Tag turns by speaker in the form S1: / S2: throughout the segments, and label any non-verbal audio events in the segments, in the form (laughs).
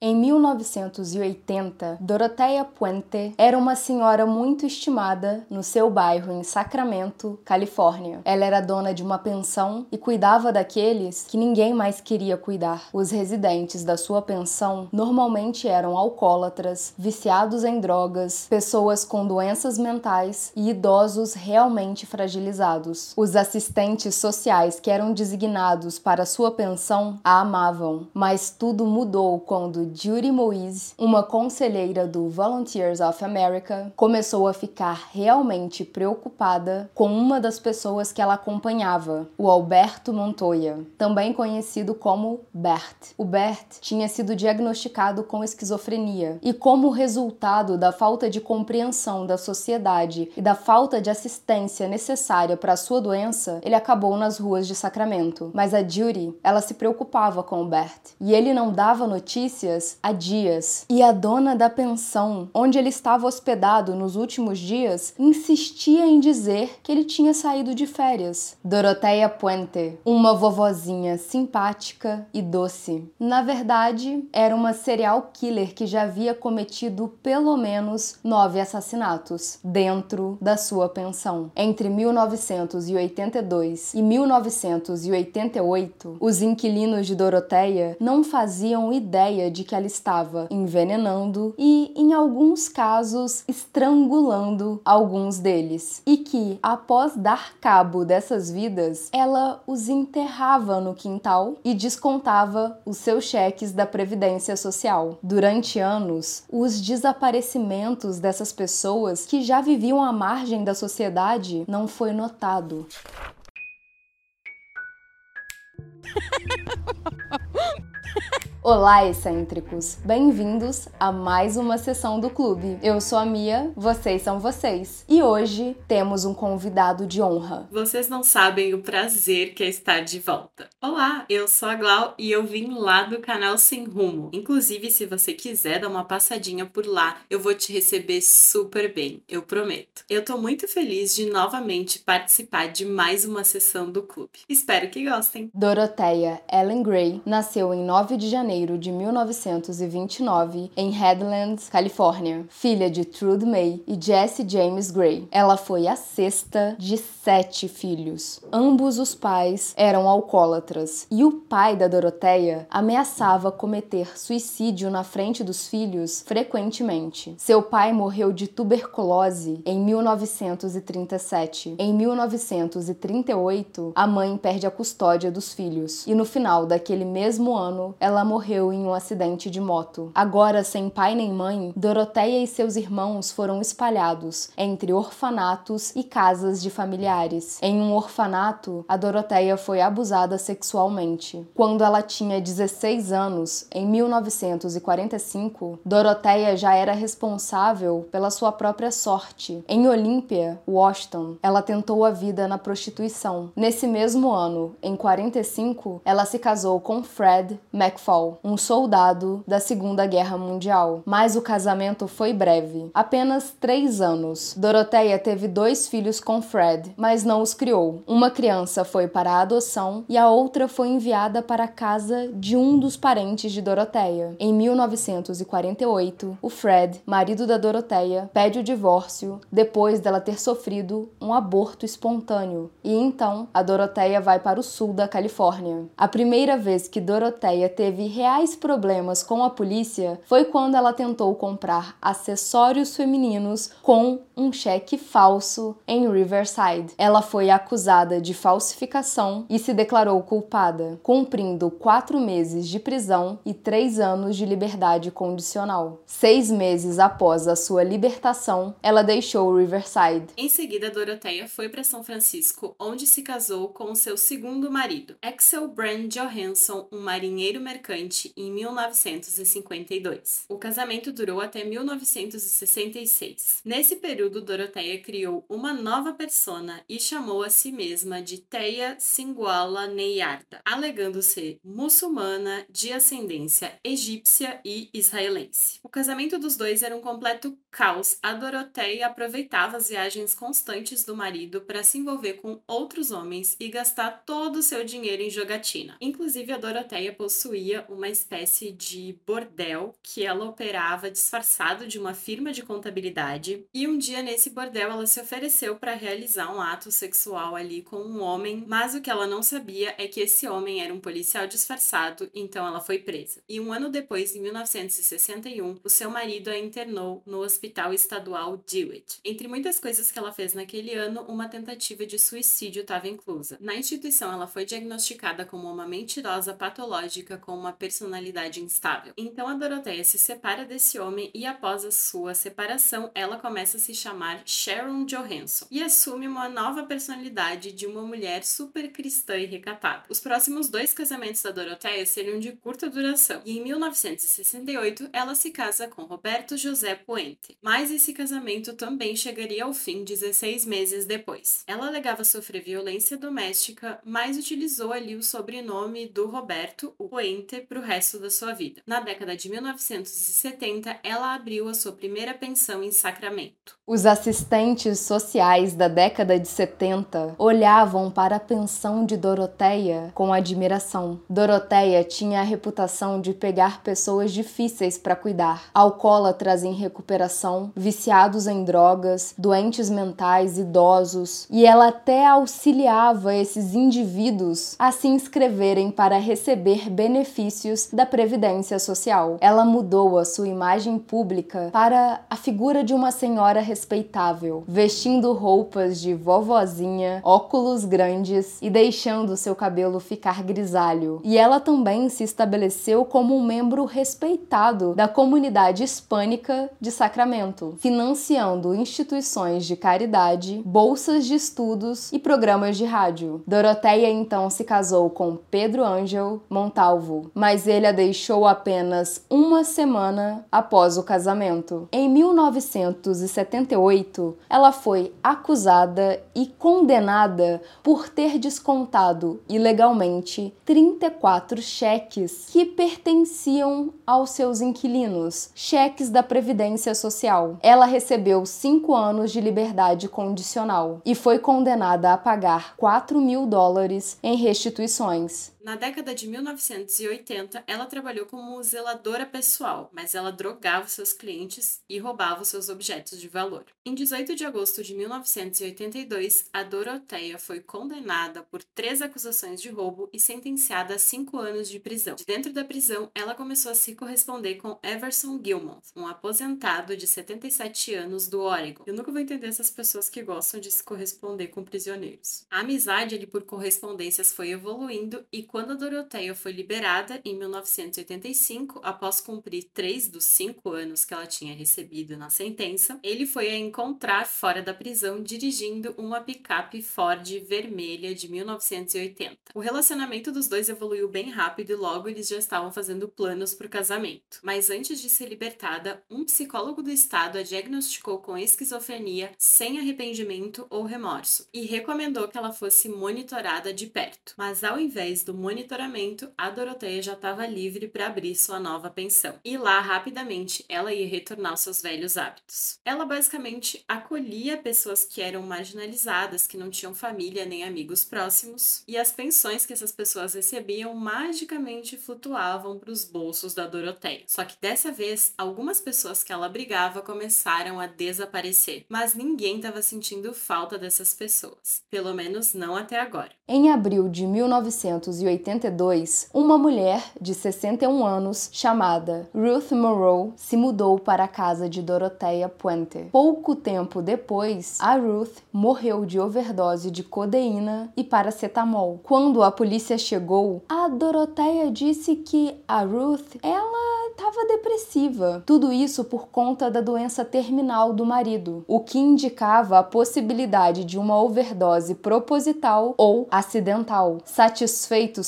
S1: Em 1980, Doroteia Puente era uma senhora muito estimada no seu bairro em Sacramento, Califórnia. Ela era dona de uma pensão e cuidava daqueles que ninguém mais queria cuidar. Os residentes da sua pensão normalmente eram alcoólatras, viciados em drogas, pessoas com doenças mentais e idosos realmente fragilizados. Os assistentes sociais que eram designados para sua pensão a amavam, mas tudo mudou quando Judy Moise, uma conselheira do Volunteers of America, começou a ficar realmente preocupada com uma das pessoas que ela acompanhava, o Alberto Montoya, também conhecido como Bert. O Bert tinha sido diagnosticado com esquizofrenia e, como resultado da falta de compreensão da sociedade e da falta de assistência necessária para sua doença, ele acabou nas ruas de Sacramento. Mas a Judy, ela se preocupava com o Bert e ele não dava notícias dias a dias, e a dona da pensão, onde ele estava hospedado nos últimos dias, insistia em dizer que ele tinha saído de férias. Doroteia Puente, uma vovozinha simpática e doce. Na verdade, era uma serial killer que já havia cometido pelo menos nove assassinatos dentro da sua pensão. Entre 1982 e 1988, os inquilinos de Doroteia não faziam ideia de que ela estava envenenando e, em alguns casos, estrangulando alguns deles. E que, após dar cabo dessas vidas, ela os enterrava no quintal e descontava os seus cheques da Previdência Social. Durante anos, os desaparecimentos dessas pessoas que já viviam à margem da sociedade não foi notado. (laughs) Olá, excêntricos! Bem-vindos a mais uma sessão do clube. Eu sou a Mia, vocês são vocês. E hoje temos um convidado de honra.
S2: Vocês não sabem o prazer que é estar de volta. Olá, eu sou a Glau e eu vim lá do canal Sem Rumo. Inclusive, se você quiser dar uma passadinha por lá, eu vou te receber super bem, eu prometo. Eu tô muito feliz de novamente participar de mais uma sessão do clube. Espero que gostem.
S1: Doroteia Ellen Gray nasceu em 9 de janeiro janeiro de 1929 em Headlands, Califórnia, filha de Trude May e Jesse James Gray. Ela foi a sexta de sete filhos. Ambos os pais eram alcoólatras e o pai da Doroteia ameaçava cometer suicídio na frente dos filhos frequentemente. Seu pai morreu de tuberculose em 1937. Em 1938, a mãe perde a custódia dos filhos e no final daquele mesmo ano, ela morreu morreu em um acidente de moto. Agora, sem pai nem mãe, Doroteia e seus irmãos foram espalhados entre orfanatos e casas de familiares. Em um orfanato, a Doroteia foi abusada sexualmente. Quando ela tinha 16 anos, em 1945, Doroteia já era responsável pela sua própria sorte. Em Olímpia, Washington, ela tentou a vida na prostituição. Nesse mesmo ano, em 45, ela se casou com Fred McFall, um soldado da Segunda Guerra Mundial. Mas o casamento foi breve apenas três anos. Doroteia teve dois filhos com Fred, mas não os criou. Uma criança foi para a adoção e a outra foi enviada para a casa de um dos parentes de Doroteia. Em 1948, o Fred, marido da Doroteia, pede o divórcio depois dela ter sofrido um aborto espontâneo. E então a Doroteia vai para o sul da Califórnia. A primeira vez que Doroteia teve reais problemas com a polícia foi quando ela tentou comprar acessórios femininos com um cheque falso em Riverside. Ela foi acusada de falsificação e se declarou culpada, cumprindo quatro meses de prisão e três anos de liberdade condicional. Seis meses após a sua libertação, ela deixou Riverside.
S2: Em seguida, Doroteia foi para São Francisco, onde se casou com seu segundo marido, Axel Brand Johansson, um marinheiro mercante em 1952. O casamento durou até 1966. Nesse período, Doroteia criou uma nova persona e chamou a si mesma de Teia Singuala Neyarda, alegando ser muçulmana de ascendência egípcia e israelense. O casamento dos dois era um completo caos. A Doroteia aproveitava as viagens constantes do marido para se envolver com outros homens e gastar todo o seu dinheiro em jogatina. Inclusive, a Doroteia possuía uma espécie de bordel que ela operava disfarçado de uma firma de contabilidade. E um dia nesse bordel ela se ofereceu para realizar um ato sexual ali com um homem, mas o que ela não sabia é que esse homem era um policial disfarçado, então ela foi presa. E um ano depois, em 1961, o seu marido a internou no Hospital Estadual Dewitt. Entre muitas coisas que ela fez naquele ano, uma tentativa de suicídio estava inclusa. Na instituição, ela foi diagnosticada como uma mentirosa patológica com uma personalidade instável. Então a Doroteia se separa desse homem e após a sua separação, ela começa a se chamar Sharon Johansson e assume uma nova personalidade de uma mulher super cristã e recatada. Os próximos dois casamentos da Doroteia seriam de curta duração e em 1968 ela se casa com Roberto José Puente. Mas esse casamento também chegaria ao fim 16 meses depois. Ela alegava sofrer violência doméstica, mas utilizou ali o sobrenome do Roberto, o Puente, para o resto da sua vida. Na década de 1970, ela abriu a sua primeira pensão em Sacramento.
S1: Os assistentes sociais da década de 70 olhavam para a pensão de Doroteia com admiração. Doroteia tinha a reputação de pegar pessoas difíceis para cuidar, alcoólatras em recuperação, viciados em drogas, doentes mentais, idosos, e ela até auxiliava esses indivíduos a se inscreverem para receber benefícios da Previdência Social. Ela mudou a sua imagem pública para a figura de uma senhora respeitável, vestindo roupas de vovozinha, óculos grandes e deixando seu cabelo ficar grisalho. E ela também se estabeleceu como um membro respeitado da comunidade hispânica de Sacramento, financiando instituições de caridade, bolsas de estudos e programas de rádio. Doroteia então se casou com Pedro Ângel Montalvo, mas ele a deixou apenas uma semana após o casamento. Em 1970 1988, ela foi acusada e condenada por ter descontado ilegalmente 34 cheques que pertenciam aos seus inquilinos, cheques da Previdência Social. Ela recebeu cinco anos de liberdade condicional e foi condenada a pagar 4 mil dólares em restituições.
S2: Na década de 1980, ela trabalhou como zeladora pessoal, mas ela drogava seus clientes e roubava seus objetos de valor. Em 18 de agosto de 1982, a Doroteia foi condenada por três acusações de roubo e sentenciada a cinco anos de prisão. De dentro da prisão, ela começou a se corresponder com Everson Gilmont, um aposentado de 77 anos do Oregon. Eu nunca vou entender essas pessoas que gostam de se corresponder com prisioneiros. A amizade ali por correspondências foi evoluindo e quando a Doroteia foi liberada em 1985, após cumprir três dos cinco anos que ela tinha recebido na sentença, ele foi a encontrar fora da prisão dirigindo uma picape Ford vermelha de 1980. O relacionamento dos dois evoluiu bem rápido e logo eles já estavam fazendo planos para o casamento. Mas antes de ser libertada, um psicólogo do estado a diagnosticou com esquizofrenia sem arrependimento ou remorso e recomendou que ela fosse monitorada de perto. Mas ao invés do monitoramento, a Doroteia já estava livre para abrir sua nova pensão. E lá, rapidamente, ela ia retornar aos seus velhos hábitos. Ela basicamente acolhia pessoas que eram marginalizadas, que não tinham família nem amigos próximos, e as pensões que essas pessoas recebiam magicamente flutuavam para os bolsos da Doroteia. Só que dessa vez, algumas pessoas que ela abrigava começaram a desaparecer, mas ninguém estava sentindo falta dessas pessoas, pelo menos não até agora.
S1: Em abril de 1980, 1982, uma mulher de 61 anos chamada Ruth Morrow se mudou para a casa de Dorothea Puente. Pouco tempo depois, a Ruth morreu de overdose de codeína e paracetamol. Quando a polícia chegou, a Dorothea disse que a Ruth, ela estava depressiva. Tudo isso por conta da doença terminal do marido, o que indicava a possibilidade de uma overdose proposital ou acidental.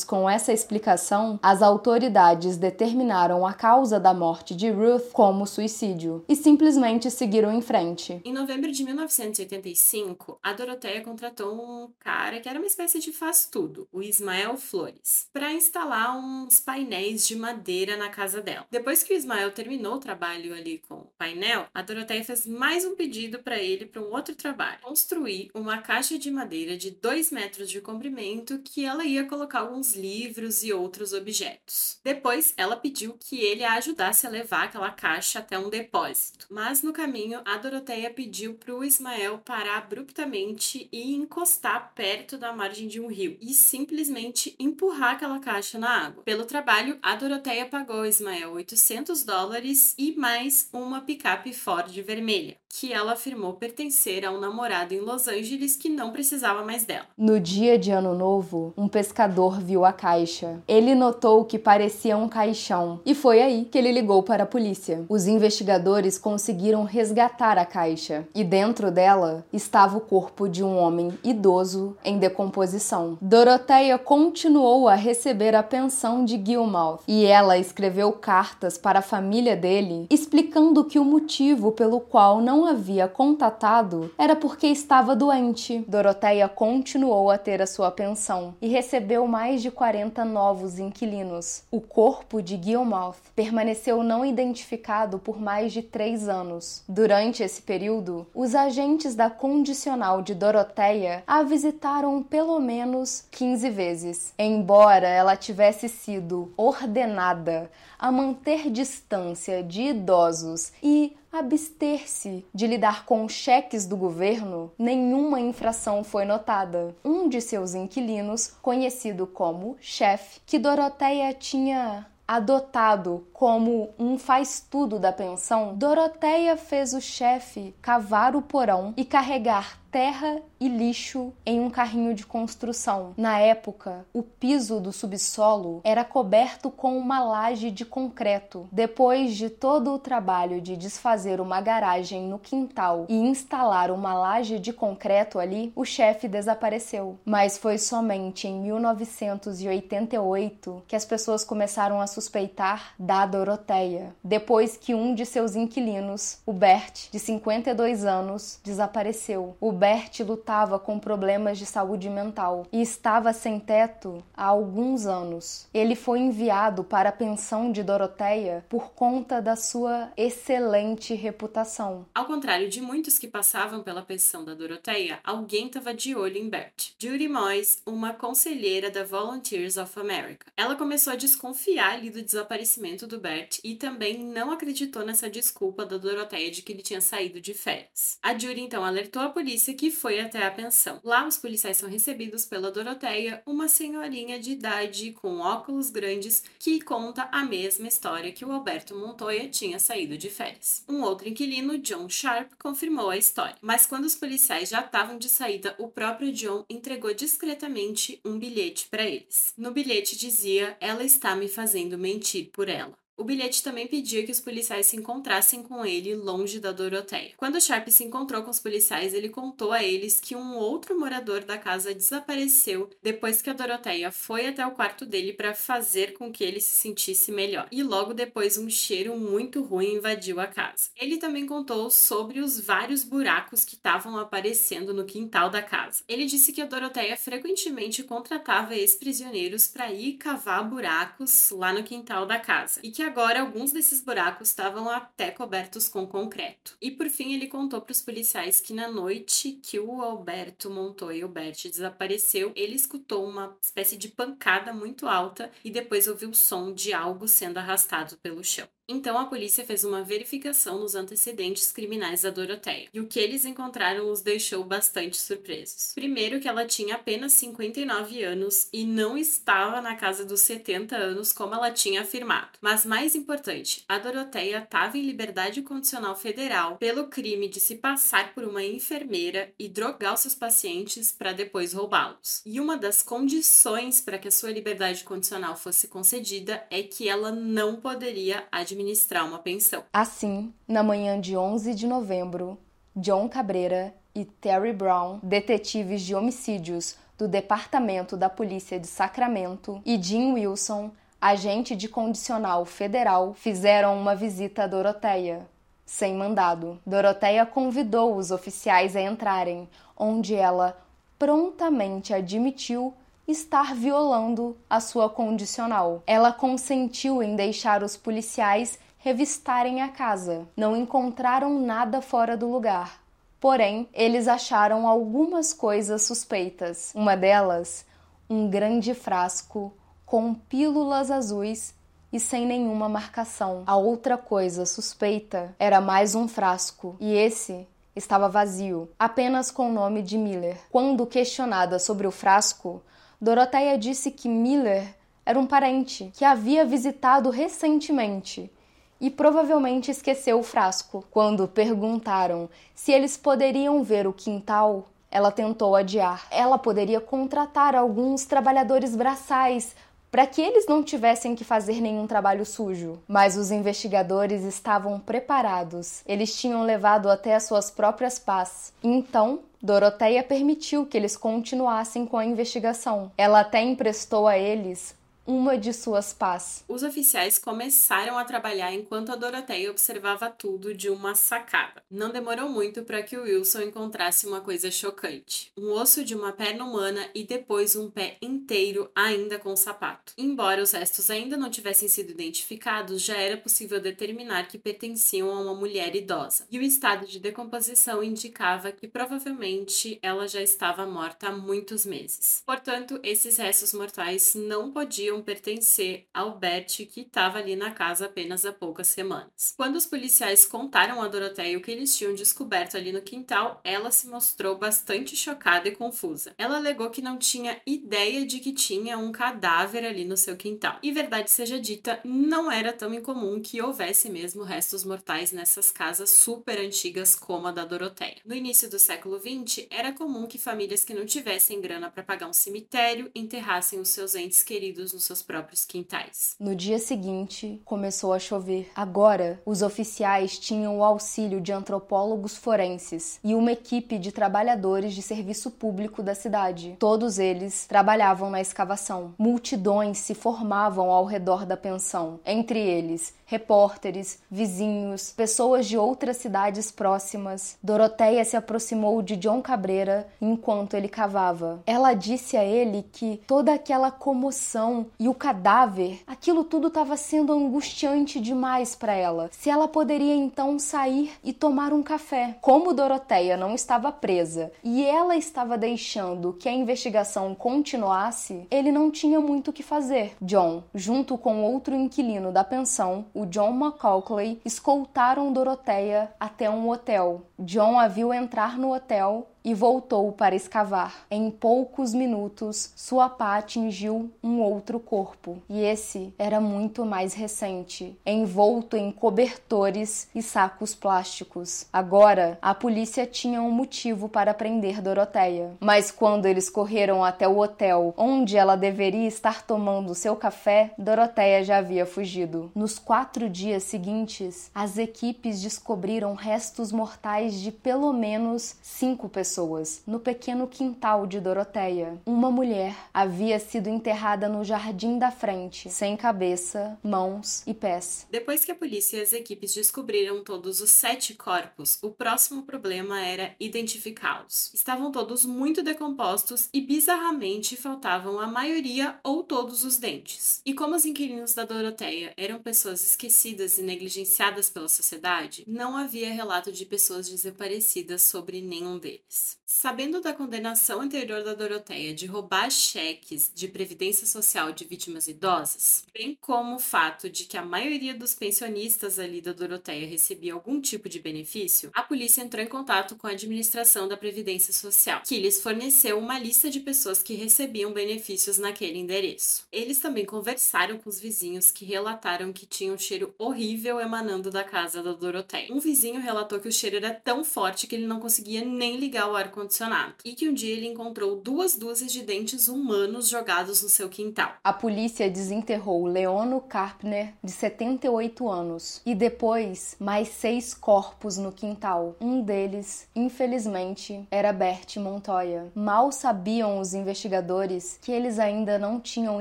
S1: Com essa explicação, as autoridades determinaram a causa da morte de Ruth como suicídio e simplesmente seguiram em frente.
S2: Em novembro de 1985, a Doroteia contratou um cara que era uma espécie de faz-tudo, o Ismael Flores, para instalar uns painéis de madeira na casa dela. Depois que que o Ismael terminou o trabalho ali com o painel, a Doroteia fez mais um pedido para ele para um outro trabalho: construir uma caixa de madeira de 2 metros de comprimento que ela ia colocar alguns livros e outros objetos. Depois, ela pediu que ele a ajudasse a levar aquela caixa até um depósito. Mas no caminho, a Doroteia pediu para o Ismael parar abruptamente e encostar perto da margem de um rio e simplesmente empurrar aquela caixa na água. Pelo trabalho, a Doroteia pagou Ismael 800 dólares e mais uma picape Ford vermelha, que ela afirmou pertencer a um namorado em Los Angeles que não precisava mais dela.
S1: No dia de Ano Novo, um pescador viu a caixa. Ele notou que parecia um caixão e foi aí que ele ligou para a polícia. Os investigadores conseguiram resgatar a caixa e dentro dela estava o corpo de um homem idoso em decomposição. Doroteia continuou a receber a pensão de Gilmouth e ela escreveu cartas para a família dele explicando que o motivo pelo qual não havia contatado era porque estava doente. Doroteia continuou a ter a sua pensão e recebeu mais de 40 novos inquilinos. O corpo de Gilmouth permaneceu não identificado por mais de três anos. Durante esse período, os agentes da condicional de Doroteia a visitaram pelo menos 15 vezes. Embora ela tivesse sido ordenada a manter distância de idosos e abster-se de lidar com cheques do governo, nenhuma infração foi notada. Um de seus inquilinos, conhecido como chefe, que Doroteia tinha adotado como um faz-tudo da pensão, Doroteia fez o chefe cavar o porão e carregar terra e lixo em um carrinho de construção. Na época, o piso do subsolo era coberto com uma laje de concreto. Depois de todo o trabalho de desfazer uma garagem no quintal e instalar uma laje de concreto ali, o chefe desapareceu. Mas foi somente em 1988 que as pessoas começaram a suspeitar da Doroteia, depois que um de seus inquilinos, o Bert, de 52 anos, desapareceu. O Bert lutava com problemas de saúde mental e estava sem teto há alguns anos. Ele foi enviado para a pensão de Doroteia por conta da sua excelente reputação.
S2: Ao contrário de muitos que passavam pela pensão da Doroteia, alguém estava de olho em Bert. Judy Moyes, uma conselheira da Volunteers of America. Ela começou a desconfiar ali do desaparecimento do Bert e também não acreditou nessa desculpa da Doroteia de que ele tinha saído de férias. A Judy então alertou a polícia que foi até a pensão. Lá, os policiais são recebidos pela Doroteia, uma senhorinha de idade com óculos grandes que conta a mesma história que o Alberto Montoya tinha saído de férias. Um outro inquilino, John Sharp, confirmou a história. Mas quando os policiais já estavam de saída, o próprio John entregou discretamente um bilhete para eles. No bilhete dizia: Ela está me fazendo mentir por ela. O bilhete também pedia que os policiais se encontrassem com ele longe da Doroteia. Quando Sharp se encontrou com os policiais, ele contou a eles que um outro morador da casa desapareceu depois que a Doroteia foi até o quarto dele para fazer com que ele se sentisse melhor. E logo depois um cheiro muito ruim invadiu a casa. Ele também contou sobre os vários buracos que estavam aparecendo no quintal da casa. Ele disse que a Doroteia frequentemente contratava ex-prisioneiros para ir cavar buracos lá no quintal da casa e que agora alguns desses buracos estavam até cobertos com concreto. E por fim ele contou para os policiais que na noite que o Alberto Montoya e o Bert desapareceu, ele escutou uma espécie de pancada muito alta e depois ouviu o som de algo sendo arrastado pelo chão. Então a polícia fez uma verificação nos antecedentes criminais da Doroteia, e o que eles encontraram os deixou bastante surpresos. Primeiro que ela tinha apenas 59 anos e não estava na casa dos 70 anos como ela tinha afirmado. Mas mais importante, a Doroteia estava em liberdade condicional federal pelo crime de se passar por uma enfermeira e drogar seus pacientes para depois roubá-los. E uma das condições para que a sua liberdade condicional fosse concedida é que ela não poderia administrar administrar uma pensão.
S1: Assim, na manhã de 11 de novembro, John Cabreira e Terry Brown, detetives de homicídios do Departamento da Polícia de Sacramento, e Jim Wilson, agente de condicional federal, fizeram uma visita a Doroteia, sem mandado. Doroteia convidou os oficiais a entrarem, onde ela prontamente admitiu estar violando a sua condicional. Ela consentiu em deixar os policiais revistarem a casa. Não encontraram nada fora do lugar. Porém, eles acharam algumas coisas suspeitas. Uma delas, um grande frasco com pílulas azuis e sem nenhuma marcação. A outra coisa suspeita era mais um frasco, e esse estava vazio, apenas com o nome de Miller. Quando questionada sobre o frasco, Doroteia disse que Miller era um parente que havia visitado recentemente e provavelmente esqueceu o frasco. Quando perguntaram se eles poderiam ver o quintal, ela tentou adiar. Ela poderia contratar alguns trabalhadores braçais para que eles não tivessem que fazer nenhum trabalho sujo. Mas os investigadores estavam preparados. Eles tinham levado até as suas próprias pás. Então, Doroteia permitiu que eles continuassem com a investigação. Ela até emprestou a eles uma de suas pás.
S2: Os oficiais começaram a trabalhar enquanto a Doroteia observava tudo de uma sacada. Não demorou muito para que o Wilson encontrasse uma coisa chocante: um osso de uma perna humana e depois um pé inteiro, ainda com sapato. Embora os restos ainda não tivessem sido identificados, já era possível determinar que pertenciam a uma mulher idosa. E o estado de decomposição indicava que provavelmente ela já estava morta há muitos meses. Portanto, esses restos mortais não podiam pertencer ao Bert, que estava ali na casa apenas há poucas semanas. Quando os policiais contaram a Doroteia o que eles tinham descoberto ali no quintal, ela se mostrou bastante chocada e confusa. Ela alegou que não tinha ideia de que tinha um cadáver ali no seu quintal. E verdade seja dita, não era tão incomum que houvesse mesmo restos mortais nessas casas super antigas como a da Doroteia. No início do século XX, era comum que famílias que não tivessem grana para pagar um cemitério enterrassem os seus entes queridos nos seus próprios quintais.
S1: No dia seguinte, começou a chover. Agora, os oficiais tinham o auxílio de antropólogos forenses e uma equipe de trabalhadores de serviço público da cidade. Todos eles trabalhavam na escavação. Multidões se formavam ao redor da pensão, entre eles repórteres, vizinhos, pessoas de outras cidades próximas. Doroteia se aproximou de John Cabreira enquanto ele cavava. Ela disse a ele que toda aquela comoção e o cadáver, aquilo tudo estava sendo angustiante demais para ela. Se ela poderia então sair e tomar um café. Como Doroteia não estava presa e ela estava deixando que a investigação continuasse, ele não tinha muito o que fazer. John, junto com outro inquilino da pensão, o John McCaukley, escoltaram Doroteia até um hotel. John a viu entrar no hotel e voltou para escavar. Em poucos minutos, sua pá atingiu um outro corpo, e esse era muito mais recente, envolto em cobertores e sacos plásticos. Agora, a polícia tinha um motivo para prender Doroteia, mas quando eles correram até o hotel onde ela deveria estar tomando seu café, Doroteia já havia fugido. Nos quatro dias seguintes, as equipes descobriram restos mortais de pelo menos cinco pessoas pessoas no pequeno quintal de Doroteia. Uma mulher havia sido enterrada no jardim da frente, sem cabeça, mãos e pés.
S2: Depois que a polícia e as equipes descobriram todos os sete corpos, o próximo problema era identificá-los. Estavam todos muito decompostos e bizarramente faltavam a maioria ou todos os dentes. E como os inquilinos da Doroteia eram pessoas esquecidas e negligenciadas pela sociedade, não havia relato de pessoas desaparecidas sobre nenhum deles. Yes. Sabendo da condenação anterior da Doroteia de roubar cheques de previdência social de vítimas idosas, bem como o fato de que a maioria dos pensionistas ali da Doroteia recebia algum tipo de benefício, a polícia entrou em contato com a administração da previdência social, que lhes forneceu uma lista de pessoas que recebiam benefícios naquele endereço. Eles também conversaram com os vizinhos que relataram que tinha um cheiro horrível emanando da casa da Doroteia. Um vizinho relatou que o cheiro era tão forte que ele não conseguia nem ligar o ar-condicionado e que um dia ele encontrou duas dúzias de dentes humanos jogados no seu quintal.
S1: A polícia desenterrou Leono Karpner, de 78 anos, e depois mais seis corpos no quintal. Um deles, infelizmente, era Bert Montoya. Mal sabiam os investigadores que eles ainda não tinham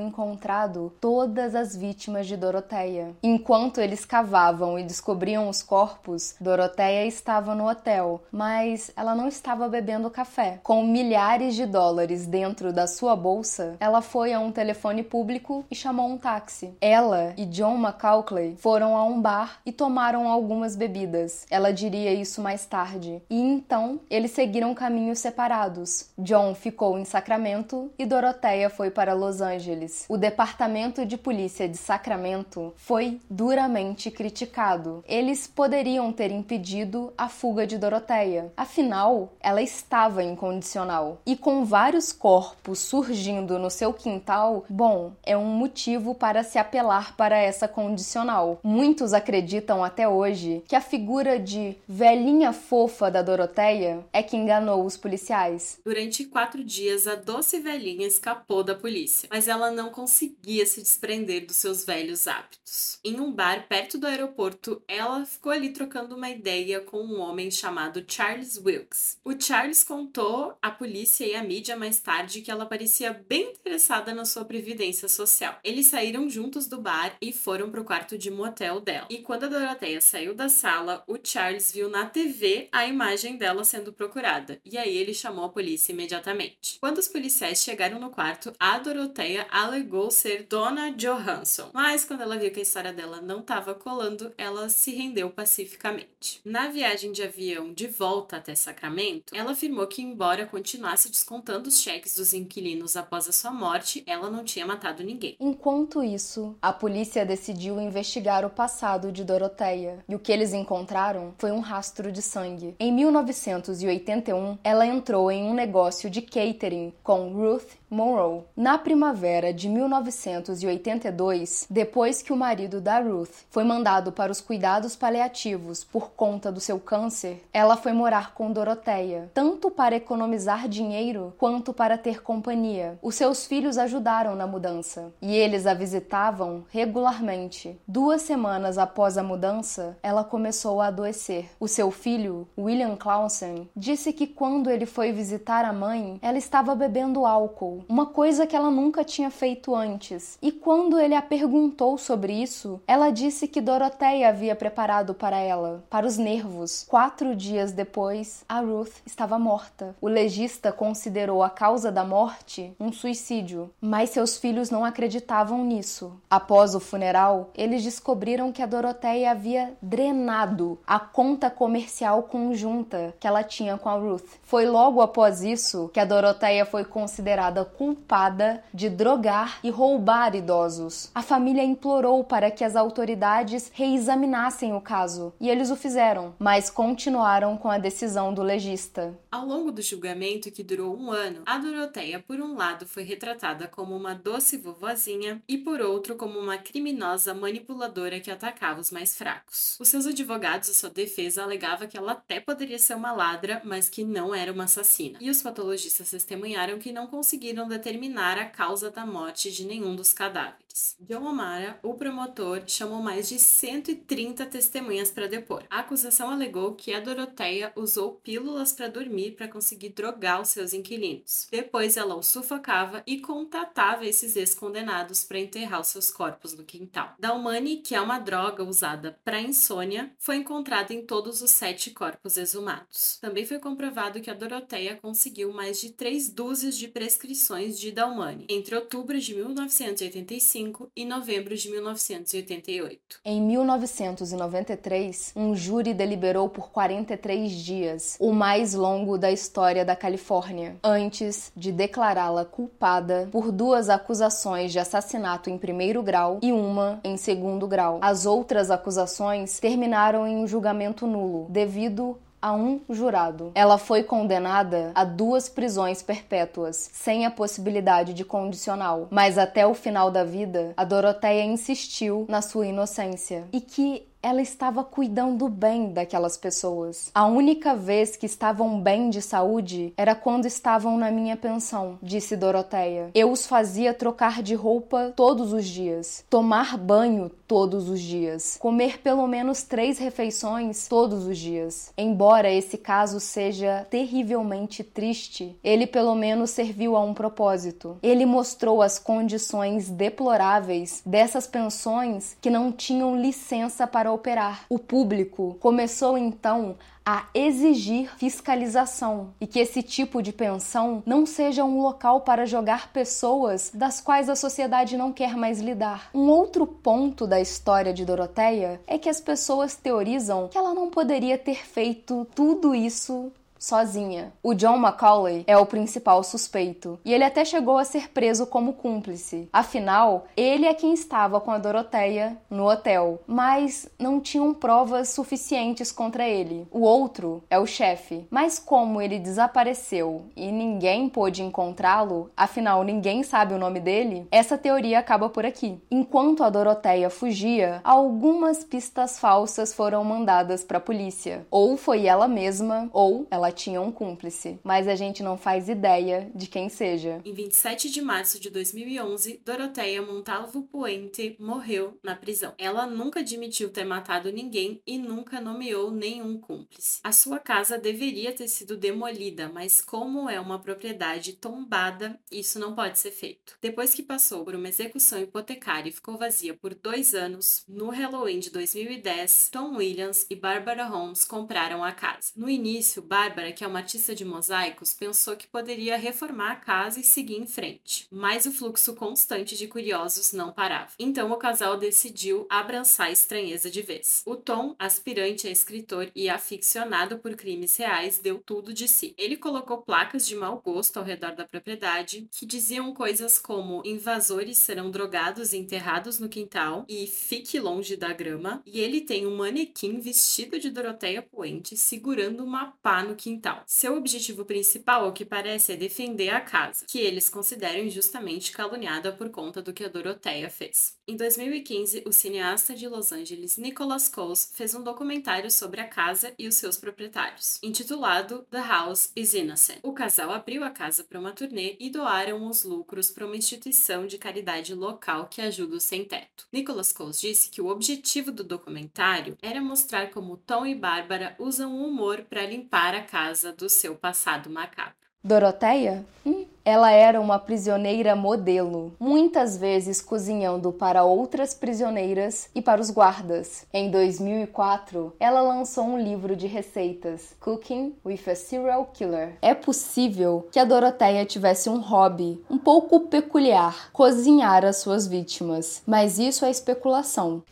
S1: encontrado todas as vítimas de Doroteia. Enquanto eles cavavam e descobriam os corpos, Doroteia estava no hotel, mas ela não estava bebendo café. Com milhares de dólares dentro da sua bolsa, ela foi a um telefone público e chamou um táxi. Ela e John McCaukley foram a um bar e tomaram algumas bebidas. Ela diria isso mais tarde. E então eles seguiram caminhos separados. John ficou em Sacramento e Doroteia foi para Los Angeles. O departamento de polícia de Sacramento foi duramente criticado. Eles poderiam ter impedido a fuga de Doroteia. Afinal, ela estava incondicional. E com vários corpos surgindo no seu quintal, bom, é um motivo para se apelar para essa condicional. Muitos acreditam até hoje que a figura de velhinha fofa da Doroteia é que enganou os policiais.
S2: Durante quatro dias, a doce velhinha escapou da polícia, mas ela não conseguia se desprender dos seus velhos hábitos. Em um bar perto do aeroporto, ela ficou ali trocando uma ideia com um homem chamado Charles Wilkes. O Charles contou à polícia e à mídia mais tarde que ela parecia bem interessada na sua previdência social. Eles saíram juntos do bar e foram pro quarto de motel dela. E quando a Doroteia saiu da sala, o Charles viu na TV a imagem dela sendo procurada. E aí ele chamou a polícia imediatamente. Quando os policiais chegaram no quarto, a Doroteia alegou ser Dona Johansson. Mas quando ela viu que a história dela não estava colando, ela se rendeu pacificamente. Na viagem de avião de volta até Sacramento, ela afirmou que, embora continuasse descontando os cheques dos inquilinos após a sua morte, ela não tinha matado ninguém.
S1: Enquanto isso, a polícia decidiu investigar o passado de Doroteia, e o que eles encontraram foi um rastro de sangue. Em 1981, ela entrou em um negócio de catering com Ruth Monroe. Na primavera de 1982, depois que o marido da Ruth foi mandado para os cuidados paliativos por conta do seu câncer, ela foi morar com Doroteia, tanto para economizar dinheiro quanto para ter companhia. Os seus filhos ajudaram na mudança e eles a visitavam regularmente. Duas semanas após a mudança, ela começou a adoecer. O seu filho, William Clausen, disse que quando ele foi visitar a mãe, ela estava bebendo álcool uma coisa que ela nunca tinha feito antes. E quando ele a perguntou sobre isso, ela disse que Doroteia havia preparado para ela, para os nervos. Quatro dias depois, a Ruth estava morta. O legista considerou a causa da morte um suicídio, mas seus filhos não acreditavam nisso. Após o funeral, eles descobriram que a Doroteia havia drenado a conta comercial conjunta que ela tinha com a Ruth. Foi logo após isso que a Doroteia foi considerada culpada de drogar e roubar idosos. A família implorou para que as autoridades reexaminassem o caso e eles o fizeram, mas continuaram com a decisão do legista.
S2: Ao longo do julgamento, que durou um ano, a Doroteia, por um lado, foi retratada como uma doce vovozinha e, por outro, como uma criminosa manipuladora que atacava os mais fracos. Os seus advogados e sua defesa alegavam que ela até poderia ser uma ladra, mas que não era uma assassina. E os patologistas testemunharam que não conseguiram determinar a causa da morte de nenhum dos cadáveres. John O'Mara, o promotor, chamou mais de 130 testemunhas para depor. A acusação alegou que a Doroteia usou pílulas para dormir para conseguir drogar os seus inquilinos. Depois ela os sufocava e contatava esses ex-condenados para enterrar os seus corpos no quintal. Dalmani, que é uma droga usada para insônia, foi encontrada em todos os sete corpos exumados. Também foi comprovado que a Doroteia conseguiu mais de três dúzias de prescrições de Dalmani entre outubro de 1985 1985 e novembro de 1988.
S1: Em 1993, um júri deliberou por 43 dias, o mais longo da história da Califórnia, antes de declará-la culpada por duas acusações de assassinato em primeiro grau e uma em segundo grau. As outras acusações terminaram em um julgamento nulo, devido a um jurado. Ela foi condenada a duas prisões perpétuas, sem a possibilidade de condicional. Mas até o final da vida, a Doroteia insistiu na sua inocência e que ela estava cuidando bem daquelas pessoas. A única vez que estavam bem de saúde era quando estavam na minha pensão, disse Doroteia. Eu os fazia trocar de roupa todos os dias, tomar banho todos os dias, comer pelo menos três refeições todos os dias. Embora esse caso seja terrivelmente triste, ele pelo menos serviu a um propósito. Ele mostrou as condições deploráveis dessas pensões que não tinham licença para operar. O público começou então a exigir fiscalização e que esse tipo de pensão não seja um local para jogar pessoas das quais a sociedade não quer mais lidar. Um outro ponto da história de Doroteia é que as pessoas teorizam que ela não poderia ter feito tudo isso sozinha. O John Macaulay é o principal suspeito e ele até chegou a ser preso como cúmplice. Afinal, ele é quem estava com a Doroteia no hotel, mas não tinham provas suficientes contra ele. O outro é o chefe, mas como ele desapareceu e ninguém pôde encontrá-lo, afinal ninguém sabe o nome dele, essa teoria acaba por aqui. Enquanto a Doroteia fugia, algumas pistas falsas foram mandadas para a polícia. Ou foi ela mesma, ou ela tinha um cúmplice, mas a gente não faz ideia de quem seja.
S2: Em 27 de março de 2011, Doroteia Montalvo Puente morreu na prisão. Ela nunca admitiu ter matado ninguém e nunca nomeou nenhum cúmplice. A sua casa deveria ter sido demolida, mas como é uma propriedade tombada, isso não pode ser feito. Depois que passou por uma execução hipotecária e ficou vazia por dois anos, no Halloween de 2010, Tom Williams e Barbara Holmes compraram a casa. No início, Barbara Bárbara, que é uma artista de mosaicos, pensou que poderia reformar a casa e seguir em frente, mas o fluxo constante de curiosos não parava. Então o casal decidiu abraçar a estranheza de vez. O Tom, aspirante a escritor e aficionado por crimes reais, deu tudo de si. Ele colocou placas de mau gosto ao redor da propriedade que diziam coisas como invasores serão drogados e enterrados no quintal e fique longe da grama. E ele tem um manequim vestido de Doroteia Puente segurando uma pá no quintal quintal. Seu objetivo principal, ao que parece, é defender a casa, que eles consideram injustamente caluniada por conta do que a Doroteia fez. Em 2015, o cineasta de Los Angeles Nicholas Coles fez um documentário sobre a casa e os seus proprietários, intitulado The House is Innocent. O casal abriu a casa para uma turnê e doaram os lucros para uma instituição de caridade local que ajuda os sem-teto. Nicholas Coles disse que o objetivo do documentário era mostrar como Tom e Bárbara usam o humor para limpar a casa do seu passado macabro.
S1: Doroteia? Hum, ela era uma prisioneira modelo, muitas vezes cozinhando para outras prisioneiras e para os guardas. Em 2004, ela lançou um livro de receitas, Cooking with a Serial Killer. É possível que a Doroteia tivesse um hobby um pouco peculiar, cozinhar as suas vítimas, mas isso é especulação.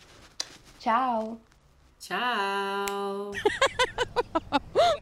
S1: Tchau!
S2: Tchau! (laughs)